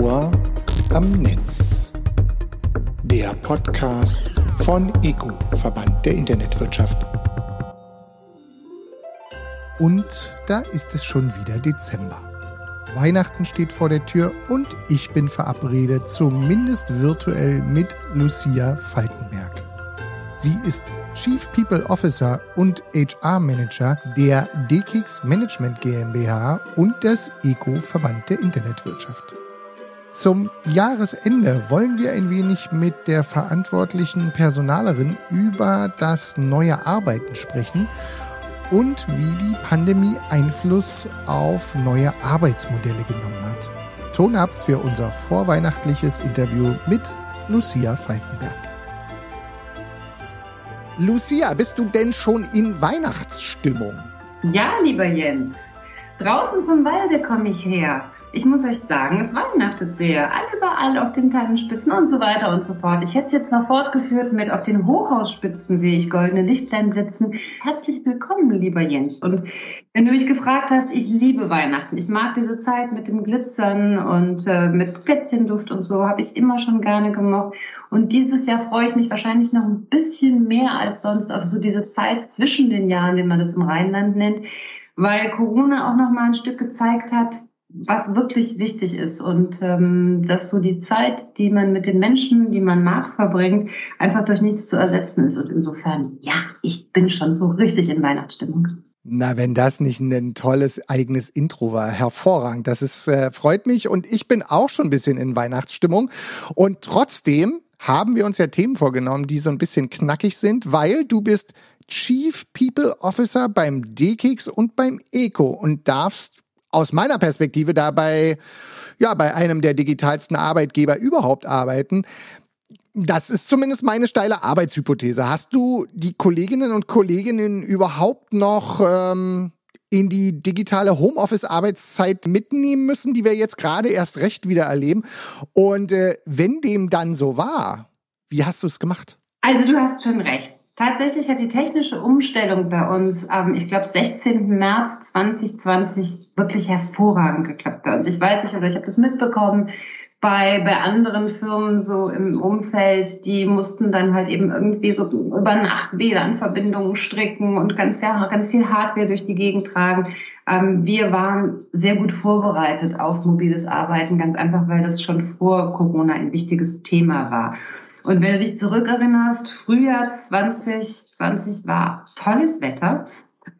Ohr am Netz. Der Podcast von EGU, Verband der Internetwirtschaft. Und da ist es schon wieder Dezember. Weihnachten steht vor der Tür und ich bin verabredet, zumindest virtuell mit Lucia Falkenberg. Sie ist Chief People Officer und HR Manager der DKIX Management GmbH und des ECO Verband der Internetwirtschaft. Zum Jahresende wollen wir ein wenig mit der verantwortlichen Personalerin über das neue Arbeiten sprechen und wie die Pandemie Einfluss auf neue Arbeitsmodelle genommen hat. Ton ab für unser vorweihnachtliches Interview mit Lucia Falkenberg. Lucia, bist du denn schon in Weihnachtsstimmung? Ja, lieber Jens. Draußen vom Walde komme ich her. Ich muss euch sagen, es weihnachtet sehr. All überall auf den Tannenspitzen und so weiter und so fort. Ich hätte es jetzt noch fortgeführt mit auf den Hochhausspitzen sehe ich goldene Lichtlein blitzen. Herzlich willkommen, lieber Jens. Und wenn du mich gefragt hast, ich liebe Weihnachten. Ich mag diese Zeit mit dem Glitzern und äh, mit Plätzchenduft und so, habe ich immer schon gerne gemocht. Und dieses Jahr freue ich mich wahrscheinlich noch ein bisschen mehr als sonst auf so diese Zeit zwischen den Jahren, wie man das im Rheinland nennt, weil Corona auch noch mal ein Stück gezeigt hat, was wirklich wichtig ist und ähm, dass so die Zeit, die man mit den Menschen, die man mag, verbringt, einfach durch nichts zu ersetzen ist. Und insofern, ja, ich bin schon so richtig in Weihnachtsstimmung. Na, wenn das nicht ein tolles eigenes Intro war, hervorragend. Das ist, äh, freut mich und ich bin auch schon ein bisschen in Weihnachtsstimmung. Und trotzdem haben wir uns ja Themen vorgenommen, die so ein bisschen knackig sind, weil du bist Chief People Officer beim DKIX und beim ECO und darfst aus meiner Perspektive dabei, ja, bei einem der digitalsten Arbeitgeber überhaupt arbeiten. Das ist zumindest meine steile Arbeitshypothese. Hast du die Kolleginnen und Kollegen überhaupt noch ähm, in die digitale Homeoffice-Arbeitszeit mitnehmen müssen, die wir jetzt gerade erst recht wieder erleben? Und äh, wenn dem dann so war, wie hast du es gemacht? Also du hast schon recht. Tatsächlich hat die technische Umstellung bei uns am, ich glaube, 16. März 2020 wirklich hervorragend geklappt bei uns. Ich weiß nicht, oder ich habe das mitbekommen bei, bei anderen Firmen so im Umfeld, die mussten dann halt eben irgendwie so über Nacht WLAN-Verbindungen stricken und ganz, ganz viel Hardware durch die Gegend tragen. Ähm, wir waren sehr gut vorbereitet auf mobiles Arbeiten, ganz einfach, weil das schon vor Corona ein wichtiges Thema war. Und wenn du dich zurückerinnerst, Frühjahr 2020 war tolles Wetter.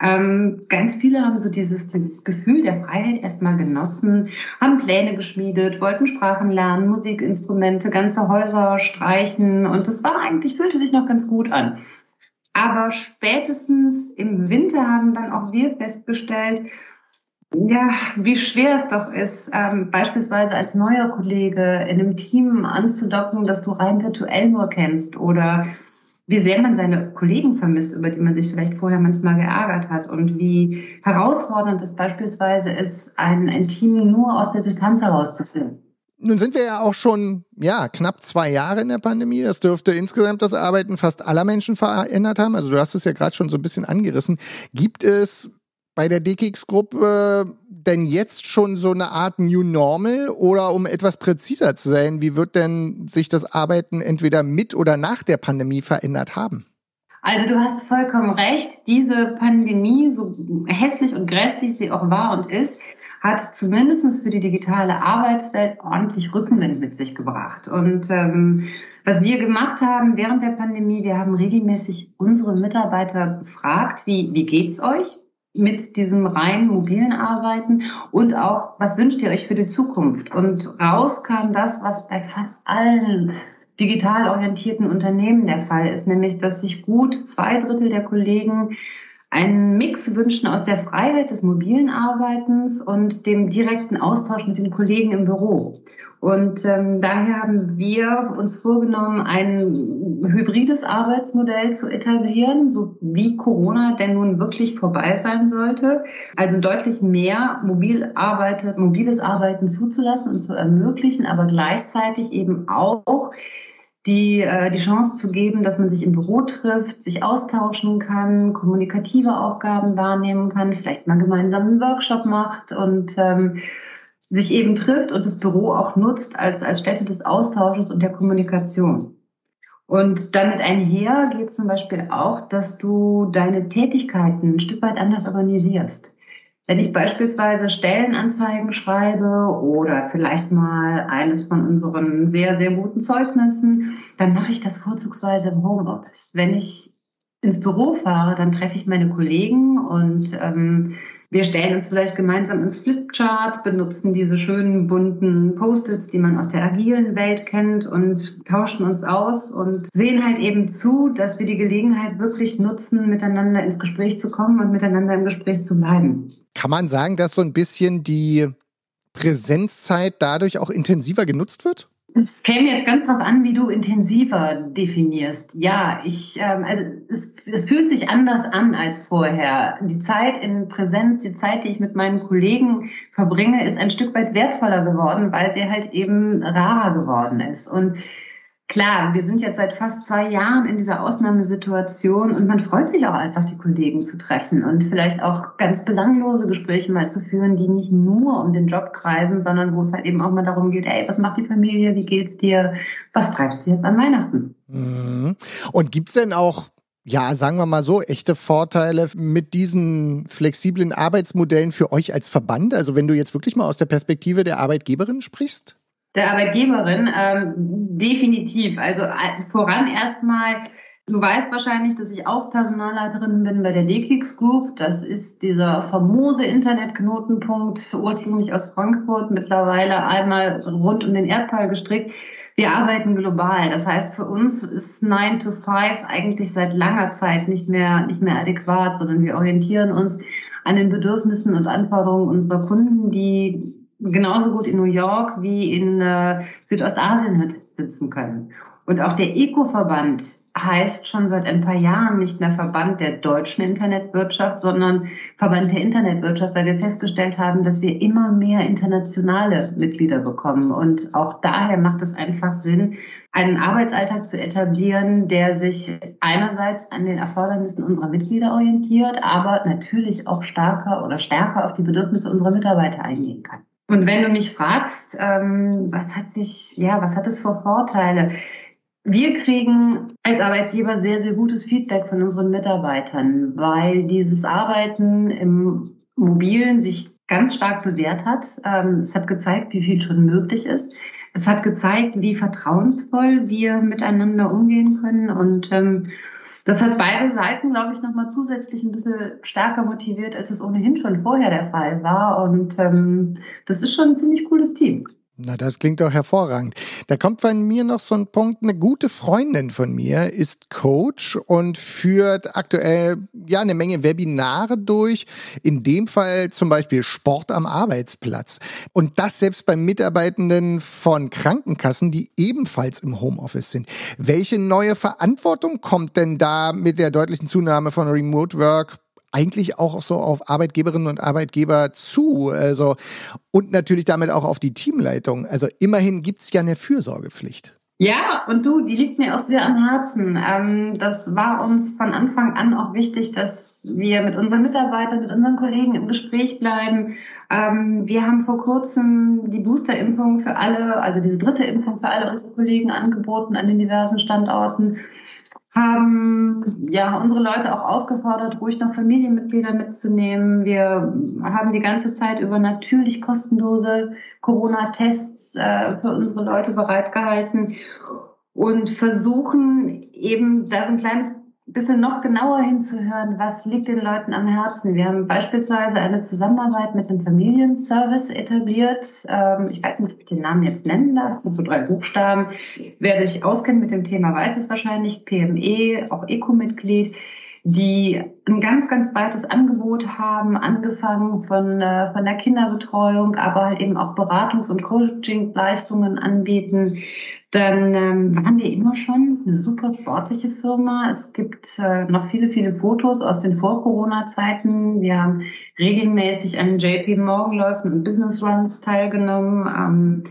Ähm, ganz viele haben so dieses, dieses Gefühl der Freiheit erstmal genossen, haben Pläne geschmiedet, wollten Sprachen lernen, Musikinstrumente, ganze Häuser streichen und das war eigentlich, fühlte sich noch ganz gut an. Aber spätestens im Winter haben dann auch wir festgestellt, ja, wie schwer es doch ist, ähm, beispielsweise als neuer Kollege in einem Team anzudocken, das du rein virtuell nur kennst oder wie sehr man seine Kollegen vermisst, über die man sich vielleicht vorher manchmal geärgert hat und wie herausfordernd es beispielsweise ist, ein, ein Team nur aus der Distanz herauszuführen. Nun sind wir ja auch schon ja knapp zwei Jahre in der Pandemie. Das dürfte insgesamt das Arbeiten fast aller Menschen verändert haben. Also du hast es ja gerade schon so ein bisschen angerissen. Gibt es bei der DKX-Gruppe denn jetzt schon so eine Art New Normal oder um etwas präziser zu sein, wie wird denn sich das Arbeiten entweder mit oder nach der Pandemie verändert haben? Also du hast vollkommen recht, diese Pandemie, so hässlich und grässlich sie auch war und ist, hat zumindest für die digitale Arbeitswelt ordentlich Rückenwind mit sich gebracht. Und ähm, was wir gemacht haben während der Pandemie, wir haben regelmäßig unsere Mitarbeiter gefragt, wie, wie geht's euch? Mit diesem rein mobilen Arbeiten und auch, was wünscht ihr euch für die Zukunft? Und raus kam das, was bei fast allen digital orientierten Unternehmen der Fall ist, nämlich, dass sich gut zwei Drittel der Kollegen einen Mix wünschen aus der Freiheit des mobilen Arbeitens und dem direkten Austausch mit den Kollegen im Büro. Und ähm, daher haben wir uns vorgenommen, ein hybrides Arbeitsmodell zu etablieren, so wie Corona denn nun wirklich vorbei sein sollte. Also deutlich mehr mobil arbeitet, mobiles Arbeiten zuzulassen und zu ermöglichen, aber gleichzeitig eben auch die, äh, die Chance zu geben, dass man sich im Büro trifft, sich austauschen kann, kommunikative Aufgaben wahrnehmen kann, vielleicht mal gemeinsam einen Workshop macht und ähm, sich eben trifft und das Büro auch nutzt als, als Stätte des Austausches und der Kommunikation. Und damit einher geht zum Beispiel auch, dass du deine Tätigkeiten ein Stück weit anders organisierst. Wenn ich beispielsweise Stellenanzeigen schreibe oder vielleicht mal eines von unseren sehr, sehr guten Zeugnissen, dann mache ich das vorzugsweise im Homeoffice. Wenn ich ins Büro fahre, dann treffe ich meine Kollegen und ähm, wir stellen uns vielleicht gemeinsam ins Flipchart, benutzen diese schönen bunten Post-its, die man aus der agilen Welt kennt und tauschen uns aus und sehen halt eben zu, dass wir die Gelegenheit wirklich nutzen, miteinander ins Gespräch zu kommen und miteinander im Gespräch zu bleiben. Kann man sagen, dass so ein bisschen die Präsenzzeit dadurch auch intensiver genutzt wird? Es käme jetzt ganz drauf an, wie du intensiver definierst. Ja, ich, ähm, also es, es fühlt sich anders an als vorher. Die Zeit in Präsenz, die Zeit, die ich mit meinen Kollegen verbringe, ist ein Stück weit wertvoller geworden, weil sie halt eben rarer geworden ist. Und Klar, wir sind jetzt seit fast zwei Jahren in dieser Ausnahmesituation und man freut sich auch einfach, die Kollegen zu treffen und vielleicht auch ganz belanglose Gespräche mal zu führen, die nicht nur um den Job kreisen, sondern wo es halt eben auch mal darum geht, ey, was macht die Familie, wie geht's dir, was treibst du jetzt an Weihnachten? Mhm. Und gibt's denn auch ja, sagen wir mal so, echte Vorteile mit diesen flexiblen Arbeitsmodellen für euch als Verband? Also wenn du jetzt wirklich mal aus der Perspektive der Arbeitgeberin sprichst? Der Arbeitgeberin ähm, definitiv. Also äh, voran erstmal, du weißt wahrscheinlich, dass ich auch Personalleiterin bin bei der DKIX Group. Das ist dieser famose Internetknotenpunkt, ursprünglich aus Frankfurt, mittlerweile einmal rund um den Erdball gestrickt. Wir arbeiten global. Das heißt, für uns ist 9 to 5 eigentlich seit langer Zeit nicht mehr, nicht mehr adäquat, sondern wir orientieren uns an den Bedürfnissen und Anforderungen unserer Kunden, die genauso gut in New York wie in äh, Südostasien sitzen können. Und auch der Eco-Verband heißt schon seit ein paar Jahren nicht mehr Verband der deutschen Internetwirtschaft, sondern Verband der Internetwirtschaft, weil wir festgestellt haben, dass wir immer mehr internationale Mitglieder bekommen. Und auch daher macht es einfach Sinn, einen Arbeitsalltag zu etablieren, der sich einerseits an den Erfordernissen unserer Mitglieder orientiert, aber natürlich auch stärker oder stärker auf die Bedürfnisse unserer Mitarbeiter eingehen kann. Und wenn du mich fragst, ähm, was hat sich, ja, was hat es für Vorteile? Wir kriegen als Arbeitgeber sehr, sehr gutes Feedback von unseren Mitarbeitern, weil dieses Arbeiten im Mobilen sich ganz stark bewährt hat. Ähm, es hat gezeigt, wie viel schon möglich ist. Es hat gezeigt, wie vertrauensvoll wir miteinander umgehen können und ähm, das hat beide Seiten, glaube ich, nochmal zusätzlich ein bisschen stärker motiviert, als es ohnehin schon vorher der Fall war. Und ähm, das ist schon ein ziemlich cooles Team. Na, das klingt doch hervorragend. Da kommt bei mir noch so ein Punkt. Eine gute Freundin von mir ist Coach und führt aktuell ja eine Menge Webinare durch. In dem Fall zum Beispiel Sport am Arbeitsplatz. Und das selbst bei Mitarbeitenden von Krankenkassen, die ebenfalls im Homeoffice sind. Welche neue Verantwortung kommt denn da mit der deutlichen Zunahme von Remote Work eigentlich auch so auf Arbeitgeberinnen und Arbeitgeber zu. Also, und natürlich damit auch auf die Teamleitung. Also immerhin gibt es ja eine Fürsorgepflicht. Ja, und du, die liegt mir auch sehr am Herzen. Ähm, das war uns von Anfang an auch wichtig, dass wir mit unseren Mitarbeitern, mit unseren Kollegen im Gespräch bleiben. Ähm, wir haben vor kurzem die Boosterimpfung für alle, also diese dritte Impfung für alle unsere Kollegen angeboten an den diversen Standorten haben ja unsere Leute auch aufgefordert, ruhig noch Familienmitglieder mitzunehmen. Wir haben die ganze Zeit über natürlich kostenlose Corona-Tests äh, für unsere Leute bereitgehalten und versuchen eben da so ein kleines bisschen noch genauer hinzuhören, was liegt den Leuten am Herzen. Wir haben beispielsweise eine Zusammenarbeit mit dem Familienservice etabliert. Ähm, ich weiß nicht, ob ich den Namen jetzt nennen darf. Das sind so drei Buchstaben. Wer sich auskennt mit dem Thema, weiß es wahrscheinlich. PME, auch ECO-Mitglied die ein ganz, ganz breites Angebot haben, angefangen von, äh, von der Kinderbetreuung, aber halt eben auch Beratungs- und Coaching-Leistungen anbieten, dann ähm, waren wir immer schon eine super sportliche Firma. Es gibt äh, noch viele, viele Fotos aus den Vor-Corona-Zeiten. Wir haben regelmäßig an JP Morgan-Läufen und Business Runs teilgenommen. Ähm,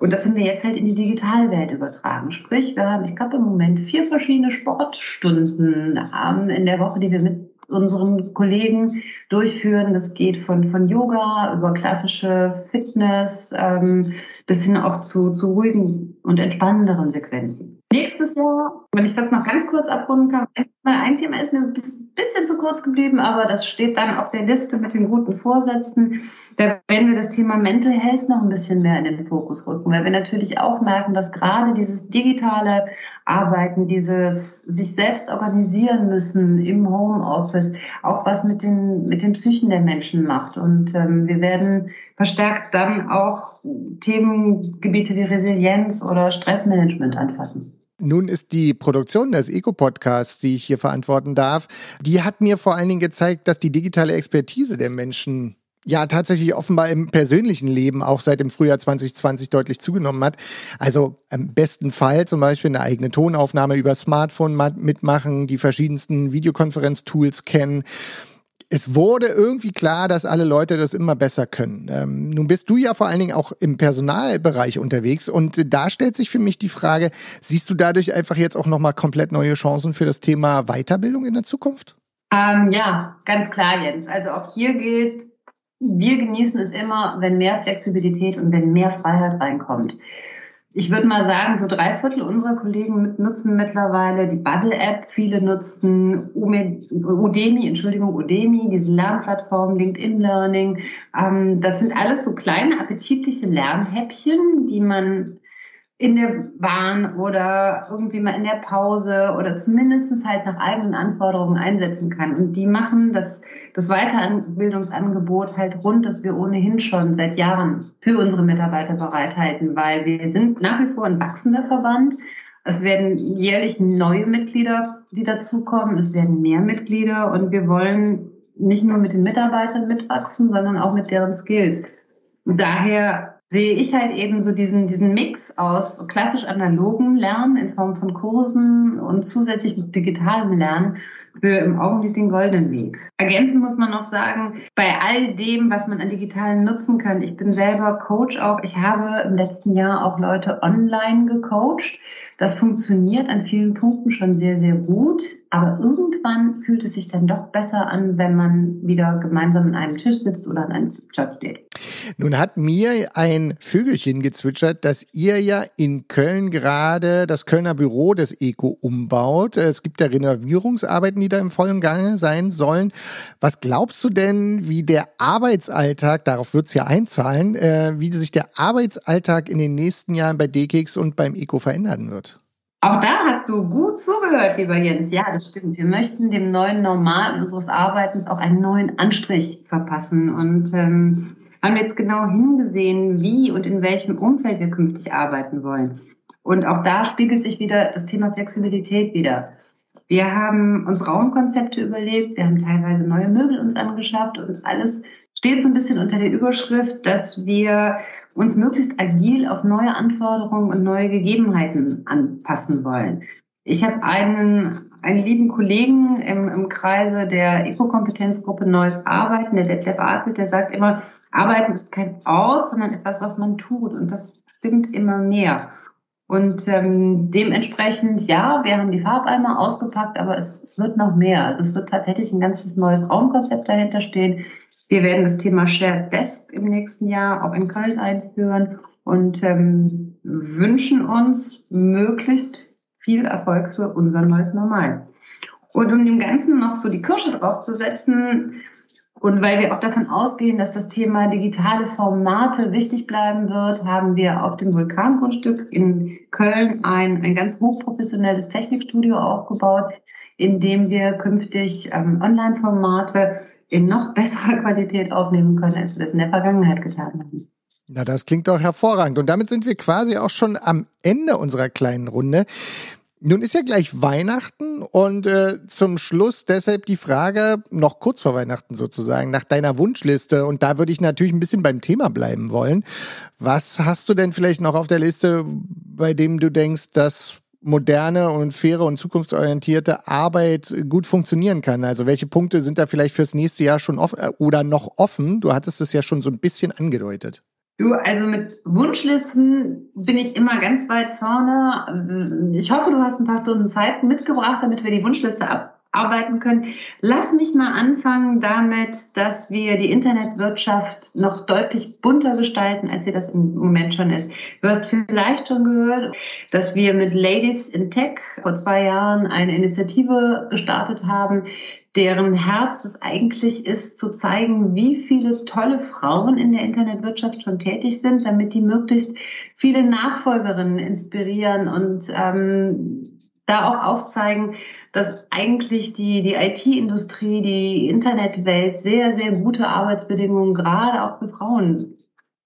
und das haben wir jetzt halt in die digitale Welt übertragen. Sprich, wir haben, ich glaube, im Moment vier verschiedene Sportstunden ähm, in der Woche, die wir mit unseren Kollegen durchführen. Das geht von, von Yoga über klassische Fitness ähm, bis hin auch zu, zu ruhigen und entspannenderen Sequenzen. Nächstes Jahr, wenn ich das noch ganz kurz abrunden kann, ein Thema ist mir ein bisschen zu kurz geblieben, aber das steht dann auf der Liste mit den guten Vorsätzen. Da werden wir das Thema Mental Health noch ein bisschen mehr in den Fokus rücken, weil wir natürlich auch merken, dass gerade dieses digitale Arbeiten, dieses sich selbst organisieren müssen im Homeoffice, auch was mit den, mit den Psychen der Menschen macht. Und ähm, wir werden verstärkt dann auch Themengebiete wie Resilienz oder Stressmanagement anfassen. Nun ist die Produktion des Eco-Podcasts, die ich hier verantworten darf, die hat mir vor allen Dingen gezeigt, dass die digitale Expertise der Menschen ja tatsächlich offenbar im persönlichen Leben auch seit dem Frühjahr 2020 deutlich zugenommen hat. Also im besten Fall zum Beispiel eine eigene Tonaufnahme über Smartphone mitmachen, die verschiedensten Videokonferenztools kennen es wurde irgendwie klar, dass alle Leute das immer besser können. Ähm, nun bist du ja vor allen Dingen auch im Personalbereich unterwegs und da stellt sich für mich die Frage, siehst du dadurch einfach jetzt auch nochmal komplett neue Chancen für das Thema Weiterbildung in der Zukunft? Ähm, ja, ganz klar, Jens. Also auch hier gilt, wir genießen es immer, wenn mehr Flexibilität und wenn mehr Freiheit reinkommt ich würde mal sagen, so drei Viertel unserer Kollegen nutzen mittlerweile die Bubble-App. Viele nutzen Udemy, Entschuldigung, Udemy, diese Lernplattform, LinkedIn Learning. Ähm, das sind alles so kleine, appetitliche Lernhäppchen, die man in der Bahn oder irgendwie mal in der Pause oder zumindest halt nach eigenen Anforderungen einsetzen kann. Und die machen das, das Weiterbildungsangebot halt rund, das wir ohnehin schon seit Jahren für unsere Mitarbeiter bereithalten, weil wir sind nach wie vor ein wachsender Verband. Es werden jährlich neue Mitglieder, die dazukommen. Es werden mehr Mitglieder und wir wollen nicht nur mit den Mitarbeitern mitwachsen, sondern auch mit deren Skills. Daher sehe ich halt eben so diesen, diesen Mix aus klassisch analogen Lernen in Form von Kursen und zusätzlich digitalem Lernen für im Augenblick den goldenen Weg. Ergänzend muss man noch sagen, bei all dem, was man an digitalen nutzen kann, ich bin selber Coach auch, ich habe im letzten Jahr auch Leute online gecoacht. Das funktioniert an vielen Punkten schon sehr, sehr gut. Aber irgendwann fühlt es sich dann doch besser an, wenn man wieder gemeinsam an einem Tisch sitzt oder an einem Job steht. Nun hat mir ein Vögelchen gezwitschert, dass ihr ja in Köln gerade das Kölner Büro des ECO umbaut. Es gibt da Renovierungsarbeiten, die da im vollen Gange sein sollen. Was glaubst du denn, wie der Arbeitsalltag, darauf wird es ja einzahlen, äh, wie sich der Arbeitsalltag in den nächsten Jahren bei DKIX und beim ECO verändern wird? Auch da hast du gut zugehört, lieber Jens. Ja, das stimmt. Wir möchten dem neuen Normal unseres Arbeitens auch einen neuen Anstrich verpassen und ähm, haben jetzt genau hingesehen, wie und in welchem Umfeld wir künftig arbeiten wollen. Und auch da spiegelt sich wieder das Thema Flexibilität wieder. Wir haben uns Raumkonzepte überlegt, wir haben teilweise neue Möbel uns angeschafft und alles steht so ein bisschen unter der Überschrift, dass wir uns möglichst agil auf neue Anforderungen und neue Gegebenheiten anpassen wollen. Ich habe einen, einen lieben Kollegen im, im Kreise der Eco-Kompetenzgruppe Neues Arbeiten, der Detlef Adelt, der sagt immer, Arbeiten ist kein Ort, sondern etwas, was man tut. Und das stimmt immer mehr. Und ähm, dementsprechend, ja, wir haben die Farbeimer ausgepackt, aber es, es wird noch mehr. Es wird tatsächlich ein ganzes neues Raumkonzept dahinter stehen. Wir werden das Thema Shared Desk im nächsten Jahr auch in Köln einführen und ähm, wünschen uns möglichst viel Erfolg für unser neues Normal. Und um dem Ganzen noch so die Kirsche draufzusetzen, und weil wir auch davon ausgehen, dass das Thema digitale Formate wichtig bleiben wird, haben wir auf dem Vulkangrundstück in Köln ein, ein ganz hochprofessionelles Technikstudio aufgebaut, in dem wir künftig ähm, Online-Formate in noch besserer Qualität aufnehmen können, als wir das in der Vergangenheit getan haben. Na, das klingt doch hervorragend. Und damit sind wir quasi auch schon am Ende unserer kleinen Runde. Nun ist ja gleich Weihnachten und äh, zum Schluss deshalb die Frage, noch kurz vor Weihnachten sozusagen, nach deiner Wunschliste. Und da würde ich natürlich ein bisschen beim Thema bleiben wollen. Was hast du denn vielleicht noch auf der Liste, bei dem du denkst, dass moderne und faire und zukunftsorientierte Arbeit gut funktionieren kann? Also welche Punkte sind da vielleicht fürs nächste Jahr schon offen äh, oder noch offen? Du hattest es ja schon so ein bisschen angedeutet. Du, also mit Wunschlisten bin ich immer ganz weit vorne. Ich hoffe, du hast ein paar Stunden Zeit mitgebracht, damit wir die Wunschliste ab arbeiten können. Lass mich mal anfangen damit, dass wir die Internetwirtschaft noch deutlich bunter gestalten, als sie das im Moment schon ist. Du hast vielleicht schon gehört, dass wir mit Ladies in Tech vor zwei Jahren eine Initiative gestartet haben, deren Herz es eigentlich ist, zu zeigen, wie viele tolle Frauen in der Internetwirtschaft schon tätig sind, damit die möglichst viele Nachfolgerinnen inspirieren und ähm, da auch aufzeigen, dass eigentlich die, die IT-Industrie, die Internetwelt sehr, sehr gute Arbeitsbedingungen gerade auch für Frauen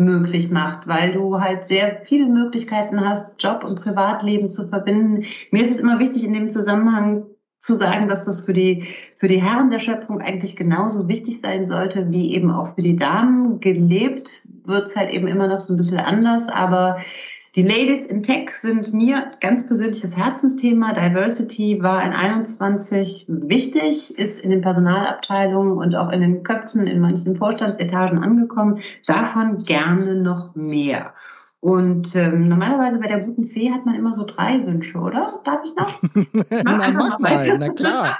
möglich macht, weil du halt sehr viele Möglichkeiten hast, Job und Privatleben zu verbinden. Mir ist es immer wichtig, in dem Zusammenhang zu sagen, dass das für die, für die Herren der Schöpfung eigentlich genauso wichtig sein sollte, wie eben auch für die Damen. Gelebt wird es halt eben immer noch so ein bisschen anders, aber die Ladies in Tech sind mir ganz persönliches Herzensthema. Diversity war in 21 wichtig, ist in den Personalabteilungen und auch in den Köpfen in manchen Vorstandsetagen angekommen. Davon gerne noch mehr. Und ähm, normalerweise bei der guten Fee hat man immer so drei Wünsche, oder? Darf ich noch? na, mach mal, na klar.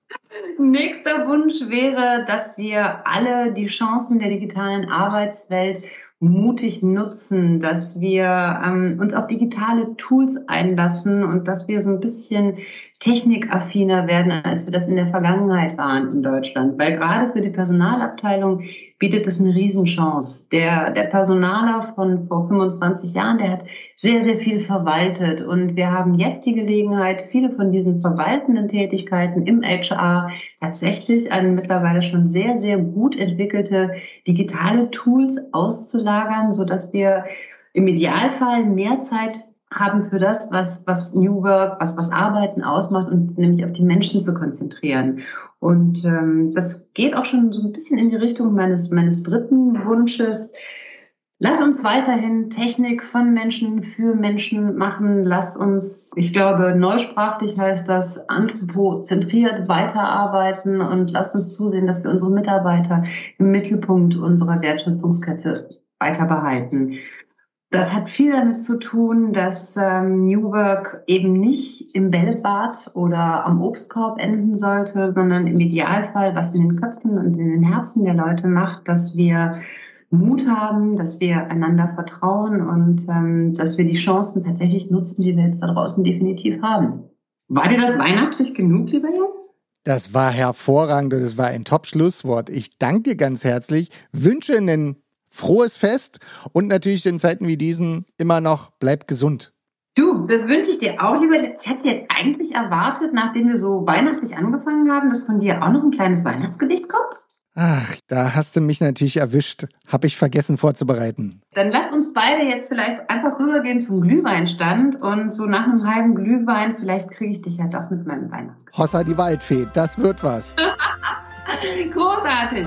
Nächster Wunsch wäre, dass wir alle die Chancen der digitalen Arbeitswelt mutig nutzen, dass wir ähm, uns auf digitale Tools einlassen und dass wir so ein bisschen technikaffiner werden, als wir das in der Vergangenheit waren in Deutschland. Weil gerade für die Personalabteilung bietet es eine Riesenchance. Der, der Personaler von vor 25 Jahren, der hat sehr, sehr viel verwaltet. Und wir haben jetzt die Gelegenheit, viele von diesen verwaltenden Tätigkeiten im HR tatsächlich an mittlerweile schon sehr, sehr gut entwickelte digitale Tools auszulagern, sodass wir im Idealfall mehr Zeit haben für das, was, was New Work, was, was Arbeiten ausmacht und nämlich auf die Menschen zu konzentrieren. Und ähm, das geht auch schon so ein bisschen in die Richtung meines, meines dritten Wunsches. Lass uns weiterhin Technik von Menschen für Menschen machen. Lass uns, ich glaube, neusprachlich heißt das, anthropozentriert weiterarbeiten und lass uns zusehen, dass wir unsere Mitarbeiter im Mittelpunkt unserer Wertschöpfungskette weiter behalten. Das hat viel damit zu tun, dass ähm, New Work eben nicht im Bällebad oder am Obstkorb enden sollte, sondern im Idealfall, was in den Köpfen und in den Herzen der Leute macht, dass wir Mut haben, dass wir einander vertrauen und ähm, dass wir die Chancen tatsächlich nutzen, die wir jetzt da draußen definitiv haben. War dir das weihnachtlich genug, lieber Jens? Das war hervorragend und es war ein Top-Schlusswort. Ich danke dir ganz herzlich, wünsche einen frohes Fest und natürlich in Zeiten wie diesen immer noch bleib gesund. Du, das wünsche ich dir auch, lieber. Ich hätte jetzt eigentlich erwartet, nachdem wir so weihnachtlich angefangen haben, dass von dir auch noch ein kleines Weihnachtsgedicht kommt. Ach, da hast du mich natürlich erwischt. Hab ich vergessen vorzubereiten. Dann lass uns beide jetzt vielleicht einfach rübergehen zum Glühweinstand und so nach einem halben Glühwein, vielleicht kriege ich dich ja doch mit meinem Weihnachtsgedicht. Hossa die Waldfee, das wird was. Großartig.